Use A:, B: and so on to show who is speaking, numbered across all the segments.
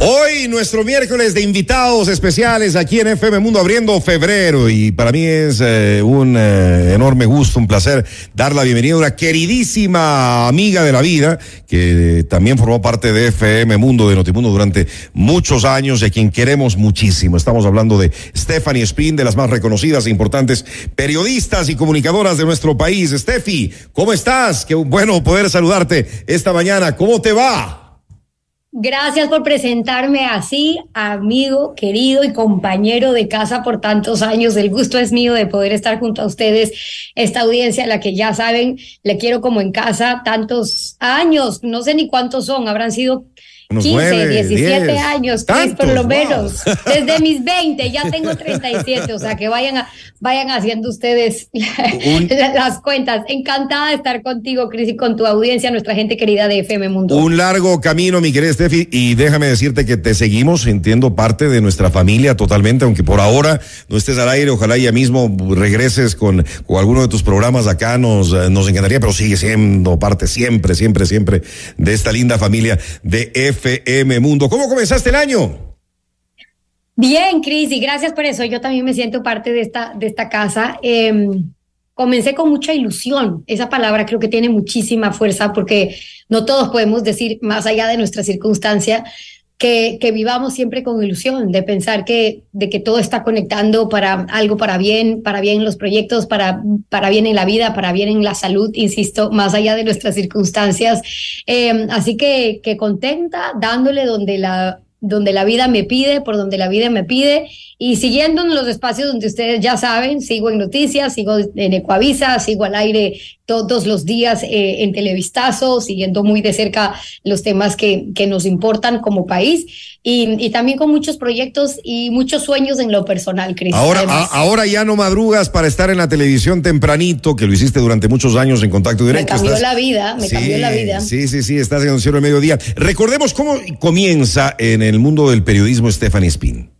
A: Hoy nuestro miércoles de invitados especiales aquí en FM Mundo abriendo febrero y para mí es eh, un eh, enorme gusto, un placer dar la bienvenida a una queridísima amiga de la vida que también formó parte de FM Mundo, de Notimundo durante muchos años y a quien queremos muchísimo. Estamos hablando de Stephanie Spin, de las más reconocidas e importantes periodistas y comunicadoras de nuestro país. Steffi, ¿cómo estás? Qué bueno poder saludarte esta mañana. ¿Cómo te va?
B: Gracias por presentarme así, amigo, querido y compañero de casa por tantos años. El gusto es mío de poder estar junto a ustedes, esta audiencia a la que ya saben, le quiero como en casa tantos años, no sé ni cuántos son, habrán sido 15, 17 años, por lo menos. Desde mis 20, ya tengo 37, o sea que vayan, a, vayan haciendo ustedes las cuentas. Encantada de estar contigo, Cris, y con tu audiencia, nuestra gente querida de FM Mundo.
A: Un largo camino, mi querida Steffi, y déjame decirte que te seguimos, sintiendo parte de nuestra familia totalmente, aunque por ahora no estés al aire, ojalá ya mismo regreses con, con alguno de tus programas acá, nos, nos encantaría, pero sigue siendo parte siempre, siempre, siempre de esta linda familia de FM. FM Mundo. ¿Cómo comenzaste el año?
B: Bien, Cris, y gracias por eso. Yo también me siento parte de esta, de esta casa. Em, comencé con mucha ilusión. Esa palabra creo que tiene muchísima fuerza porque no todos podemos decir, más allá de nuestra circunstancia, que, que, vivamos siempre con ilusión, de pensar que, de que todo está conectando para algo para bien, para bien en los proyectos, para, para bien en la vida, para bien en la salud, insisto, más allá de nuestras circunstancias. Eh, así que, que contenta, dándole donde la, donde la vida me pide, por donde la vida me pide, y siguiendo en los espacios donde ustedes ya saben, sigo en noticias, sigo en Ecuavisa, sigo al aire todos los días eh, en Televistazo, siguiendo muy de cerca los temas que, que nos importan como país y, también con muchos proyectos y muchos sueños en lo personal, Cris.
A: Ahora, ahora ya no madrugas para estar en la televisión tempranito, que lo hiciste durante muchos años en contacto directo.
B: Me cambió la vida, me cambió la vida.
A: Sí, sí, sí, estás en el cielo de mediodía. Recordemos cómo comienza en el mundo del periodismo Stephanie Spin.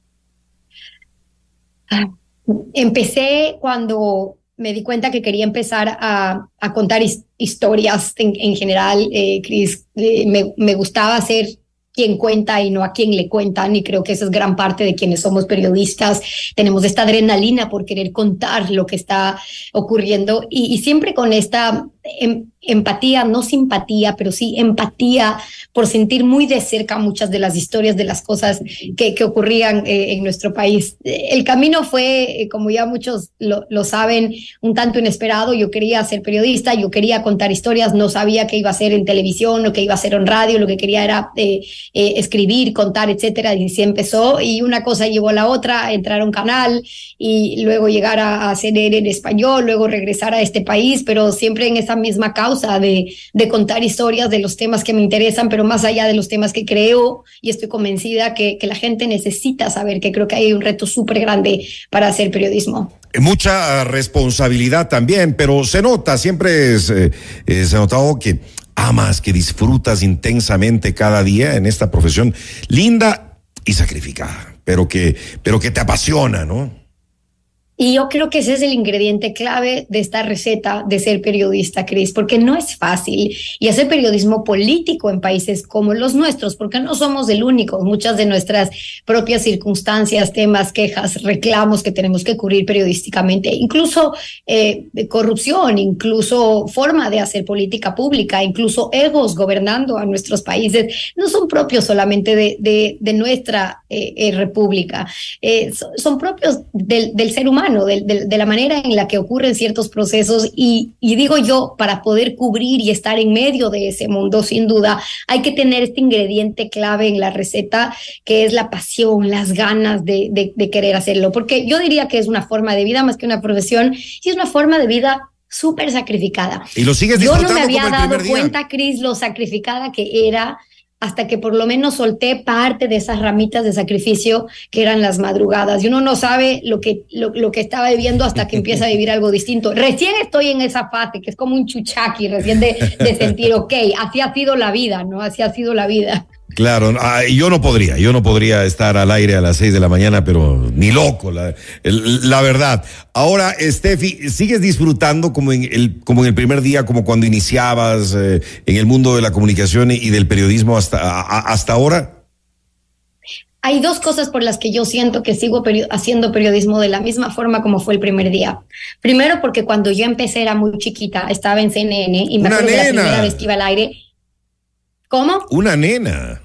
B: Empecé cuando me di cuenta que quería empezar a, contar historias en, general, eh, Cris. Eh, me, gustaba hacer quien cuenta y no a quien le cuentan. Y creo que esa es gran parte de quienes somos periodistas. Tenemos esta adrenalina por querer contar lo que está ocurriendo y, y siempre con esta em, empatía, no simpatía, pero sí empatía por sentir muy de cerca muchas de las historias de las cosas que, que ocurrían eh, en nuestro país. El camino fue, eh, como ya muchos lo, lo, saben, un tanto inesperado. Yo quería ser periodista, yo quería contar historias, no sabía qué iba a ser en televisión o qué iba a ser en radio, lo que quería era eh, eh, escribir, contar, etcétera, y así empezó. Y una cosa llevó a la otra, entrar a un canal y luego llegar a, a hacer en español, luego regresar a este país, pero siempre en esa misma causa de, de, contar historias de los temas que me interesan, pero más allá de los temas que creo y estoy convencida que, que la gente necesita saber, que creo que hay un reto súper grande para hacer periodismo.
A: Mucha responsabilidad también, pero se nota, siempre eh, se ha notado que amas, que disfrutas intensamente cada día en esta profesión linda y sacrificada, pero que, pero que te apasiona, ¿no?
B: Y yo creo que ese es el ingrediente clave de esta receta de ser periodista, Cris, porque no es fácil. Y hacer periodismo político en países como los nuestros, porque no somos el único. Muchas de nuestras propias circunstancias, temas, quejas, reclamos que tenemos que cubrir periodísticamente, incluso eh, corrupción, incluso forma de hacer política pública, incluso egos gobernando a nuestros países, no son propios solamente de, nuestra eh, eh, república, eh, son, propios del ser humano de, la manera en la que ocurren ciertos procesos. Y, digo yo, para poder cubrir y estar en medio de ese mundo, sin duda, hay que tener este ingrediente clave en la receta, que es la pasión, las ganas de, de querer hacerlo, porque yo diría que es una forma de vida más que una profesión y es una forma de vida súper sacrificada.
A: Y lo sigues
B: Yo no me había dado cuenta, Cris, lo sacrificada que era hasta que por lo menos solté parte de esas ramitas de sacrificio que eran las madrugadas. Y uno no sabe lo que, lo, que estaba viviendo hasta que empieza a vivir algo distinto. Recién estoy en esa fase, que es como un chuchaqui, recién de, de sentir, ok, así ha sido la vida, ¿no? Así ha sido la vida.
A: Claro, ah, yo no podría, yo no podría estar al aire a las seis de la mañana, pero ni loco, la, la verdad. Ahora, Steffi, ¿sigues disfrutando como en el, como en el primer día, como cuando iniciabas eh, en el mundo de la comunicación y del periodismo hasta, hasta ahora?
B: Hay dos cosas por las que yo siento que sigo haciendo periodismo de la misma forma como fue el primer día. Primero, porque cuando yo empecé era muy chiquita, estaba en CNN y me acuerdo la primera vez que iba al aire. ¿Cómo?
A: Una nena.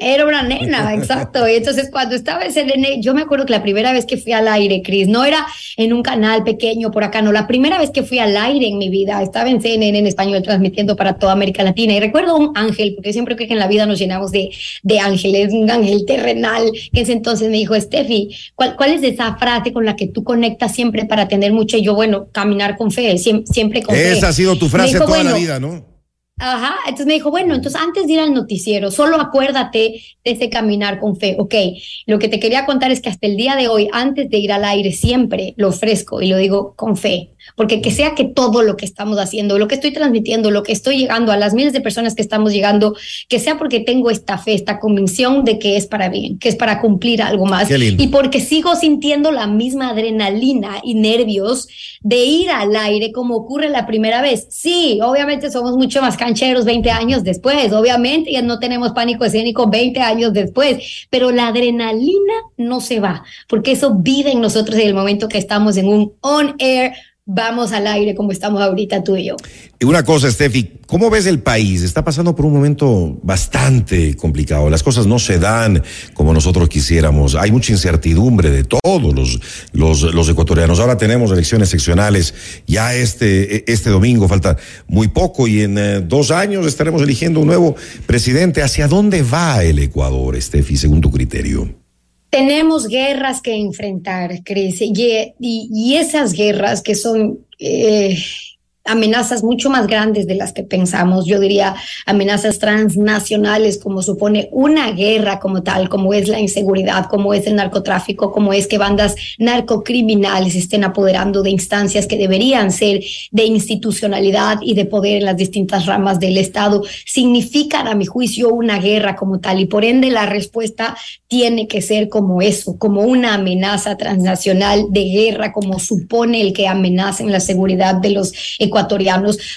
B: Era una nena, exacto. Y entonces cuando estaba en CNN, yo me acuerdo que la primera vez que fui al aire, Cris, no era en un canal pequeño por acá, no, la primera vez que fui al aire en mi vida, estaba en CNN en español transmitiendo para toda América Latina. Y recuerdo un ángel, porque siempre creo que en la vida nos llenamos de, de ángeles, un ángel terrenal, que ese entonces me dijo, Steffi, ¿cuál, ¿cuál es esa frase con la que tú conectas siempre para tener mucho? Y yo, bueno, caminar con fe, siempre, con
A: fe. Esa ha sido tu frase toda la vida, ¿no?
B: Ajá, entonces me dijo, bueno, entonces antes de ir al noticiero, solo acuérdate de ese caminar con fe. Ok, lo que te quería contar es que hasta el día de hoy, antes de ir al aire, siempre lo ofrezco y lo digo con fe porque que sea que todo lo que estamos haciendo, lo que estoy transmitiendo, lo que estoy llegando a las miles de personas que estamos llegando, que sea porque tengo esta fe, esta convicción de que es para bien, que es para cumplir algo más. Y porque sigo sintiendo la misma adrenalina y nervios de ir al aire como ocurre la primera vez. Sí, obviamente somos mucho más cancheros 20 años después, obviamente ya no tenemos pánico escénico 20 años después, pero la adrenalina no se va, porque eso vive en nosotros en el momento que estamos en un on air vamos al aire como estamos ahorita tú y yo.
A: Y una cosa, Steffi, ¿cómo ves el país? Está pasando por un momento bastante complicado. Las cosas no se dan como nosotros quisiéramos. Hay mucha incertidumbre de todos los, los, los ecuatorianos. Ahora tenemos elecciones seccionales ya este, este domingo, falta muy poco y en eh, dos años estaremos eligiendo un nuevo presidente. ¿Hacia dónde va el Ecuador, Steffi, según tu criterio?
B: Tenemos guerras que enfrentar, Cris, y, y, esas guerras que son eh, amenazas mucho más grandes de las que pensamos, yo diría amenazas transnacionales como supone una guerra como tal, como es la inseguridad, como es el narcotráfico, como es que bandas narcocriminales estén apoderando de instancias que deberían ser de institucionalidad y de poder en las distintas ramas del Estado, significan a mi juicio una guerra como tal y por ende la respuesta tiene que ser como eso, como una amenaza transnacional de guerra, como supone el que amenacen la seguridad de los ecuatorianos,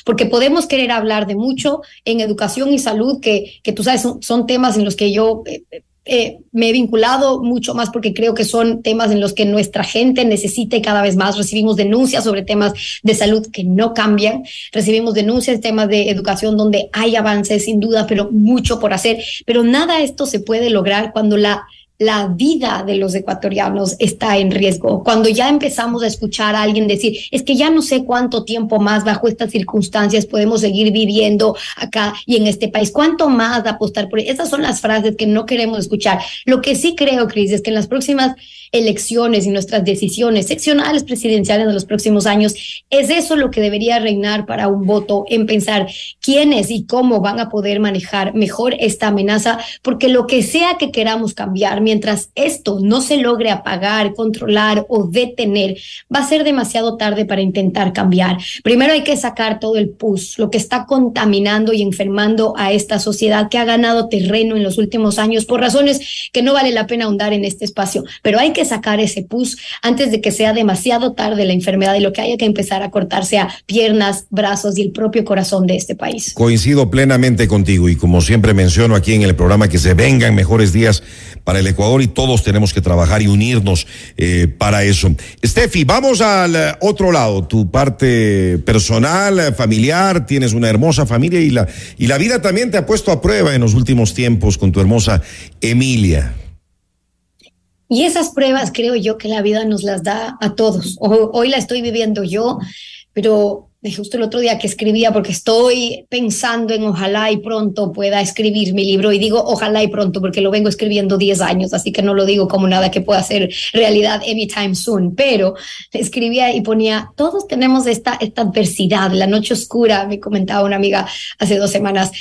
B: porque podemos querer hablar de mucho en educación y salud, que, que tú sabes, son, temas en los que yo... Eh, eh, me he vinculado mucho más porque creo que son temas en los que nuestra gente necesita y cada vez más recibimos denuncias sobre temas de salud que no cambian, recibimos denuncias de temas de educación donde hay avances sin duda, pero mucho por hacer, pero nada esto se puede lograr cuando la la vida de los ecuatorianos está en riesgo. Cuando ya empezamos a escuchar a alguien decir, es que ya no sé cuánto tiempo más bajo estas circunstancias podemos seguir viviendo acá y en este país, cuánto más apostar por esas son las frases que no queremos escuchar. Lo que sí creo, Cris, es que en las próximas elecciones y nuestras decisiones seccionales presidenciales de los próximos años, es eso lo que debería reinar para un voto en pensar quiénes y cómo van a poder manejar mejor esta amenaza, porque lo que sea que queramos cambiar, mientras esto no se logre apagar, controlar o detener, va a ser demasiado tarde para intentar cambiar. Primero hay que sacar todo el pus, lo que está contaminando y enfermando a esta sociedad que ha ganado terreno en los últimos años por razones que no vale la pena ahondar en este espacio, pero hay que sacar ese pus antes de que sea demasiado tarde la enfermedad y lo que haya que empezar a cortarse a piernas, brazos y el propio corazón de este país.
A: Coincido plenamente contigo y como siempre menciono aquí en el programa que se vengan mejores días para el Ecuador y todos tenemos que trabajar y unirnos eh, para eso. Steffi, vamos al otro lado, tu parte personal, familiar, tienes una hermosa familia y la, y la vida también te ha puesto a prueba en los últimos tiempos con tu hermosa Emilia.
B: Y esas pruebas creo yo que la vida nos las da a todos. Hoy la estoy viviendo yo, pero justo el otro día que escribía, porque estoy pensando en ojalá y pronto pueda escribir mi libro, y digo ojalá y pronto, porque lo vengo escribiendo 10 años, así que no lo digo como nada que pueda ser realidad anytime soon, pero escribía y ponía, todos tenemos esta, esta adversidad, la noche oscura, me comentaba una amiga hace dos semanas,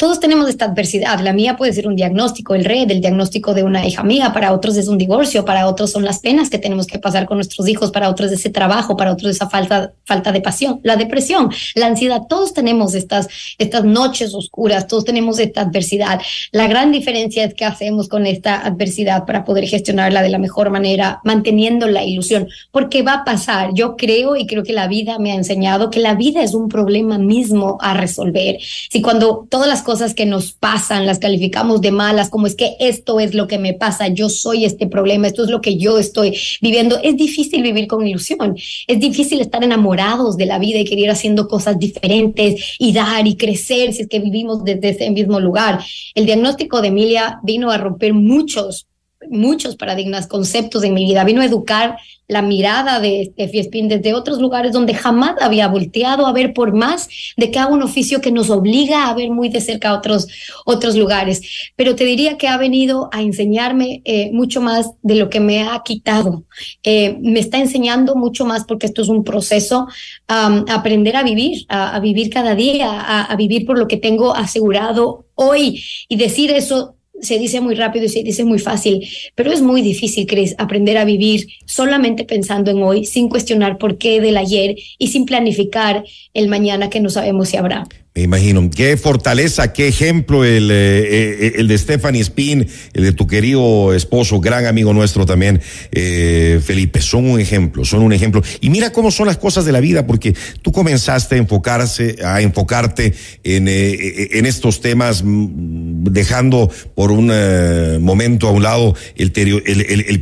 B: todos tenemos esta adversidad. La mía puede ser un diagnóstico, el red, el diagnóstico de una hija mía, para otros es un divorcio, para otros son las penas que tenemos que pasar con nuestros hijos, para otros ese trabajo, para otros esa falta, falta de pasión, la depresión, la ansiedad. Todos tenemos estas, estas noches oscuras, todos tenemos esta adversidad. La gran diferencia es qué hacemos con esta adversidad para poder gestionarla de la mejor manera, manteniendo la ilusión, porque va a pasar. Yo creo y creo que la vida me ha enseñado que la vida es un problema mismo a resolver. Si cuando todas las cosas que nos pasan las calificamos de malas, como es que esto es lo que me pasa, yo soy este problema, esto es lo que yo estoy viviendo, es difícil vivir con ilusión, es difícil estar enamorados de la vida y querer haciendo cosas diferentes y dar y crecer si es que vivimos desde ese mismo lugar. El diagnóstico de Emilia vino a romper muchos muchos paradigmas, conceptos en mi vida. Vino a educar la mirada de Steffi desde otros lugares donde jamás había volteado a ver por más de que haga un oficio que nos obliga a ver muy de cerca otros, otros lugares. Pero te diría que ha venido a enseñarme eh, mucho más de lo que me ha quitado. Eh, me está enseñando mucho más porque esto es un proceso, um, aprender a vivir, a, vivir cada día, a vivir por lo que tengo asegurado hoy y decir eso se dice muy rápido y se dice muy fácil, pero es muy difícil, Chris, aprender a vivir solamente pensando en hoy, sin cuestionar por qué del ayer y sin planificar el mañana que no sabemos si habrá.
A: Me imagino. Qué fortaleza, qué ejemplo el, eh, eh, el de Stephanie Spin, el de tu querido esposo, gran amigo nuestro también, eh, Felipe. Son un ejemplo, son un ejemplo. Y mira cómo son las cosas de la vida, porque tú comenzaste a enfocarse, a enfocarte en, en estos temas, mm, dejando por un momento a un lado el,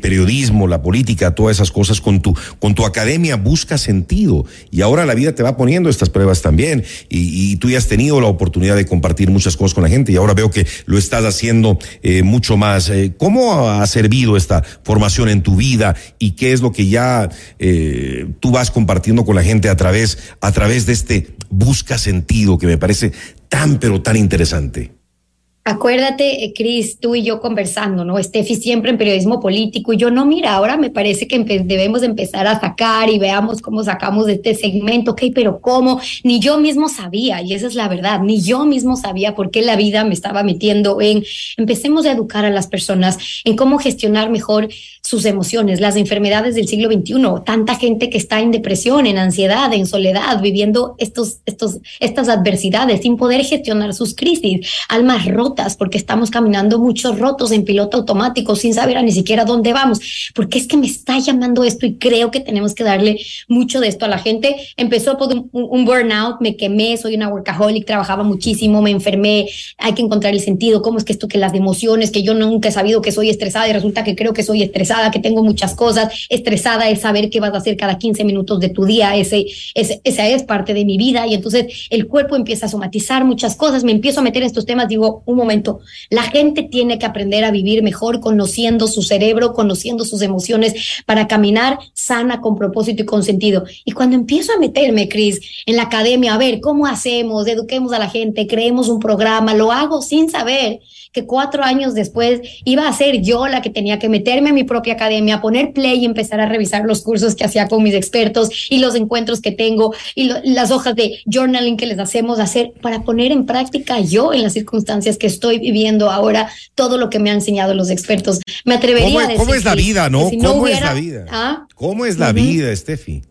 A: periodismo, la política, todas esas cosas. Con tu, con tu academia busca sentido. Y ahora la vida te va poniendo estas pruebas también. Y, tú ya has tenido la oportunidad de compartir muchas cosas con la gente y ahora veo que lo estás haciendo eh, mucho más. Eh, ¿Cómo ha servido esta formación en tu vida y qué es lo que ya eh, tú vas compartiendo con la gente a través, a través de este busca sentido que me parece tan pero tan interesante?
B: Acuérdate, eh, Cris, tú y yo conversando, ¿no? Steffi siempre en periodismo político y yo no, mira, ahora me parece que debemos empezar a sacar y veamos cómo sacamos de este segmento, ok, pero cómo, ni yo mismo sabía, y esa es la verdad, ni yo mismo sabía por qué la vida me estaba metiendo en, empecemos a educar a las personas en cómo gestionar mejor sus emociones, las enfermedades del siglo XXI, tanta gente que está en depresión, en ansiedad, en soledad, viviendo estos, estos, estas adversidades sin poder gestionar sus crisis, almas rotas porque estamos caminando muchos rotos en piloto automático sin saber a ni siquiera dónde vamos, porque es que me está llamando esto y creo que tenemos que darle mucho de esto a la gente. Empezó por un, burnout, me quemé, soy una workaholic, trabajaba muchísimo, me enfermé, hay que encontrar el sentido, cómo es que esto que las emociones, que yo nunca he sabido que soy estresada y resulta que creo que soy estresada, que tengo muchas cosas, estresada es saber qué vas a hacer cada 15 minutos de tu día, ese, ese, esa es parte de mi vida y entonces el cuerpo empieza a somatizar muchas cosas, me empiezo a meter en estos temas, digo, un momento. La gente tiene que aprender a vivir mejor conociendo su cerebro, conociendo sus emociones para caminar sana, con propósito y con sentido. Y cuando empiezo a meterme, Cris, en la academia, a ver cómo hacemos, eduquemos a la gente, creemos un programa, lo hago sin saber que cuatro años después iba a ser yo la que tenía que meterme en mi propia academia, poner play y empezar a revisar los cursos que hacía con mis expertos y los encuentros que tengo y las hojas de journaling que les hacemos hacer para poner en práctica yo en las circunstancias que estoy viviendo ahora todo lo que me han enseñado los expertos. Me atrevería
A: ¿Cómo,
B: a decir
A: ¿cómo es la vida, no? ¿Cómo es la vida? ¿Ah? ¿Cómo es la vida, Steffi?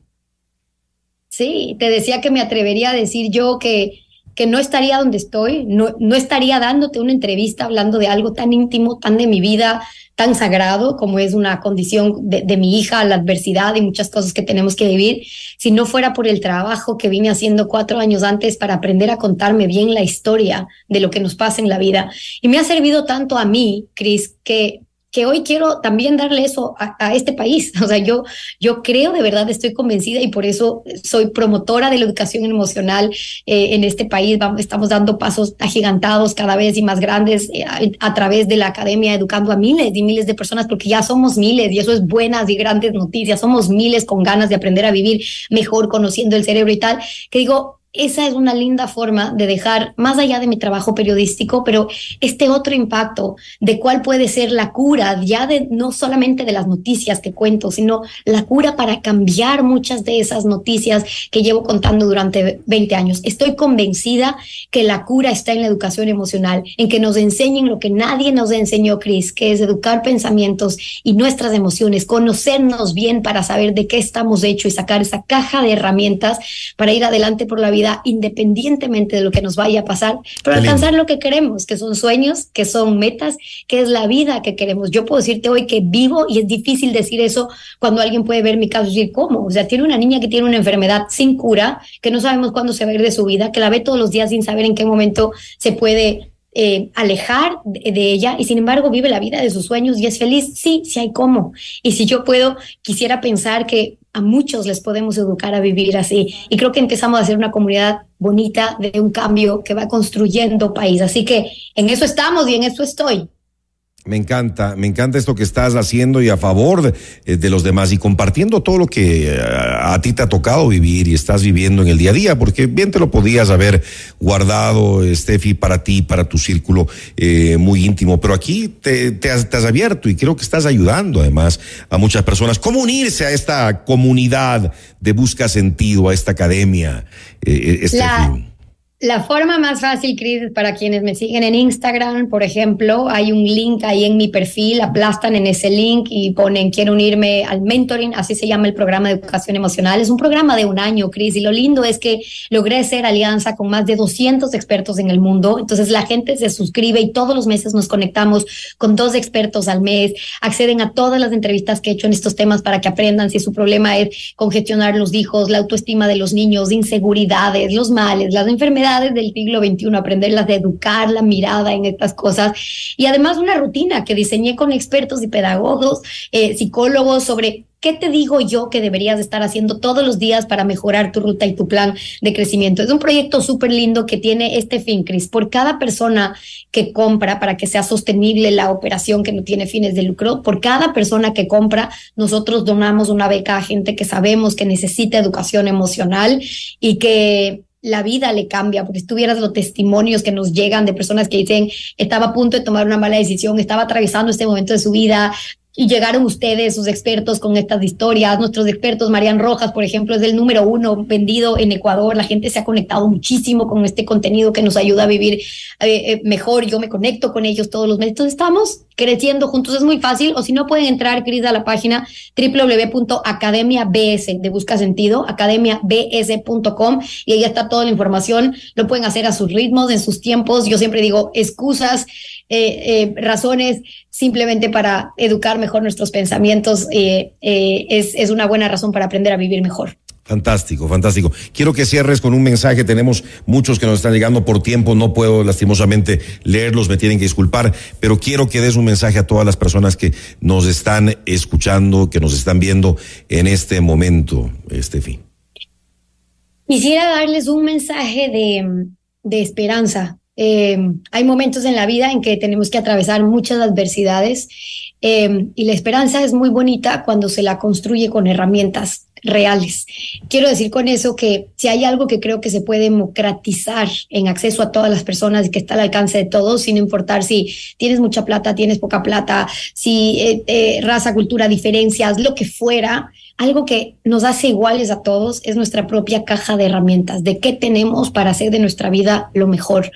B: Sí, te decía que me atrevería a decir yo que que no estaría donde estoy, no, no estaría dándote una entrevista hablando de algo tan íntimo, tan de mi vida, tan sagrado como es una condición de, de, mi hija, la adversidad y muchas cosas que tenemos que vivir, si no fuera por el trabajo que vine haciendo cuatro años antes para aprender a contarme bien la historia de lo que nos pasa en la vida. Y me ha servido tanto a mí, Cris, que que hoy quiero también darle eso a, este país. O sea, yo, yo creo de verdad, estoy convencida y por eso soy promotora de la educación emocional eh, en este país. Vamos, estamos dando pasos agigantados cada vez y más grandes eh, a, través de la academia, educando a miles y miles de personas, porque ya somos miles y eso es buenas y grandes noticias. Somos miles con ganas de aprender a vivir mejor, conociendo el cerebro y tal, que digo, esa es una linda forma de dejar, más allá de mi trabajo periodístico, pero este otro impacto de cuál puede ser la cura, ya de no solamente de las noticias que cuento, sino la cura para cambiar muchas de esas noticias que llevo contando durante 20 años. Estoy convencida que la cura está en la educación emocional, en que nos enseñen lo que nadie nos enseñó, Cris, que es educar pensamientos y nuestras emociones, conocernos bien para saber de qué estamos hechos y sacar esa caja de herramientas para ir adelante por la vida independientemente de lo que nos vaya a pasar, para alcanzar lo que queremos, que son sueños, que son metas, que es la vida que queremos. Yo puedo decirte hoy que vivo y es difícil decir eso cuando alguien puede ver mi caso y decir, ¿cómo? O sea, tiene una niña que tiene una enfermedad sin cura, que no sabemos cuándo se va a ir de su vida, que la ve todos los días sin saber en qué momento se puede eh, alejar de, de, ella y sin embargo vive la vida de sus sueños y es feliz, sí, sí hay cómo. Y si yo puedo, quisiera pensar que a muchos les podemos educar a vivir así. Y creo que empezamos a hacer una comunidad bonita de un cambio que va construyendo país. Así que en eso estamos y en eso estoy.
A: Me encanta, me encanta esto que estás haciendo y a favor de, eh, los demás y compartiendo todo lo que eh, a ti te ha tocado vivir y estás viviendo en el día a día, porque bien te lo podías haber guardado, Steffi, para ti, para tu círculo eh, muy íntimo, pero aquí te, te, has, te, has, abierto y creo que estás ayudando además a muchas personas. ¿Cómo unirse a esta comunidad de Busca Sentido, a esta academia, eh, Steffi?
B: La... La forma más fácil, Cris, para quienes me siguen en Instagram, por ejemplo, hay un link ahí en mi perfil, aplastan en ese link y ponen quiero unirme al mentoring, así se llama el programa de educación emocional. Es un programa de un año, Cris, y lo lindo es que logré ser alianza con más de 200 expertos en el mundo. Entonces la gente se suscribe y todos los meses nos conectamos con dos expertos al mes, acceden a todas las entrevistas que he hecho en estos temas para que aprendan si su problema es congestionar los hijos, la autoestima de los niños, inseguridades, los males, las enfermedades del siglo XXI, aprenderlas de educar la mirada en estas cosas y además una rutina que diseñé con expertos y pedagogos, eh, psicólogos sobre ¿Qué te digo yo que deberías estar haciendo todos los días para mejorar tu ruta y tu plan de crecimiento? Es un proyecto súper lindo que tiene este fin, Cris. Por cada persona que compra para que sea sostenible la operación que no tiene fines de lucro, por cada persona que compra, nosotros donamos una beca a gente que sabemos que necesita educación emocional y que la vida le cambia, porque si tuvieras los testimonios que nos llegan de personas que dicen, estaba a punto de tomar una mala decisión, estaba atravesando este momento de su vida, y llegaron ustedes, sus expertos, con estas historias. Nuestros expertos, Marian Rojas, por ejemplo, es el número uno vendido en Ecuador. La gente se ha conectado muchísimo con este contenido que nos ayuda a vivir eh, eh, mejor. Yo me conecto con ellos todos los meses. Entonces estamos creciendo juntos. Es muy fácil. O si no, pueden entrar, Cris, a la página www.academiabs de Busca Sentido, academiabs.com y ahí está toda la información. Lo pueden hacer a sus ritmos, en sus tiempos. Yo siempre digo excusas, eh, razones simplemente para educar mejor nuestros pensamientos, eh, eh, es, es una buena razón para aprender a vivir mejor.
A: Fantástico, fantástico. Quiero que cierres con un mensaje. Tenemos muchos que nos están llegando por tiempo. No puedo lastimosamente leerlos, me tienen que disculpar, pero quiero que des un mensaje a todas las personas que nos están escuchando, que nos están viendo en este momento, Estefi.
B: Quisiera darles un mensaje de, de esperanza, eh, hay momentos en la vida en que tenemos que atravesar muchas adversidades eh, y la esperanza es muy bonita cuando se la construye con herramientas reales. Quiero decir con eso que si hay algo que creo que se puede democratizar en acceso a todas las personas y que está al alcance de todos, sin importar si tienes mucha plata, tienes poca plata, si eh, eh, raza, cultura, diferencias, lo que fuera, algo que nos hace iguales a todos es nuestra propia caja de herramientas, de qué tenemos para hacer de nuestra vida lo mejor.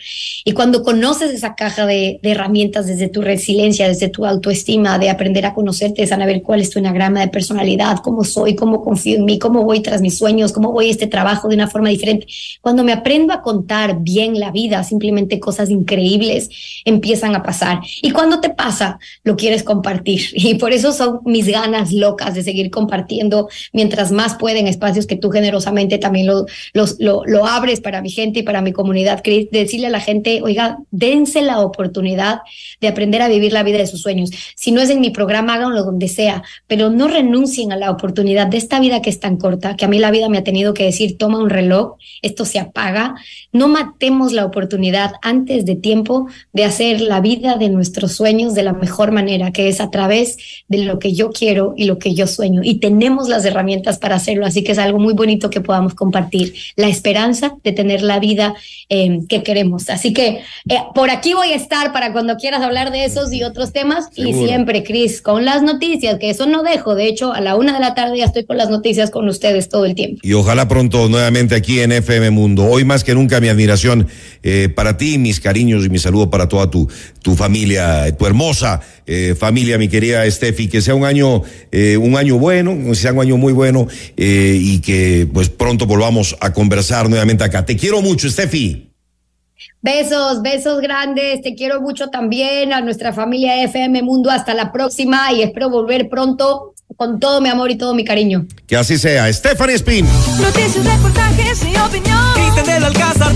B: Y cuando conoces esa caja de, herramientas desde tu resiliencia, desde tu autoestima, de aprender a conocerte, de saber cuál es tu enagrama de personalidad, cómo soy, cómo confío en mí, cómo voy tras mis sueños, cómo voy a este trabajo de una forma diferente. Cuando me aprendo a contar bien la vida, simplemente cosas increíbles empiezan a pasar. Y cuando te pasa, lo quieres compartir. Y por eso son mis ganas locas de seguir compartiendo mientras más pueden espacios que tú generosamente también lo, los, lo, lo abres para mi gente y para mi comunidad, Chris, decirle a la gente, oiga, dense la oportunidad de aprender a vivir la vida de sus sueños. Si no es en mi programa, háganlo donde sea, pero no renuncien a la oportunidad de esta vida que es tan corta, que a mí la vida me ha tenido que decir, toma un reloj, esto se apaga, no matemos la oportunidad antes de tiempo de hacer la vida de nuestros sueños de la mejor manera, que es a través de lo que yo quiero y lo que yo sueño. Y tenemos las herramientas para hacerlo. Así que es algo muy bonito que podamos compartir, la esperanza de tener la vida eh, que queremos. Así que eh, por aquí voy a estar para cuando quieras hablar de esos y otros temas. Y siempre, Cris, con las noticias, que eso no dejo. De hecho, a la una de la tarde ya estoy con las noticias con ustedes todo el tiempo.
A: Y ojalá pronto nuevamente aquí en FM Mundo. Hoy más que nunca mi admiración eh, para ti, mis cariños y mi saludo para toda tu, tu familia, tu hermosa eh, familia, mi querida Steffi, que sea un año, eh, un año bueno, que sea un año muy bueno eh, y que pues pronto volvamos a conversar nuevamente acá. Te quiero mucho, Steffi.
B: Besos, besos grandes. Te quiero mucho también a nuestra familia FM Mundo. Hasta la próxima y espero volver pronto con todo mi amor y todo mi cariño.
A: Que así sea. Stephanie Spin.
C: Noticias, reportajes y opinión. Cristian del Alcázar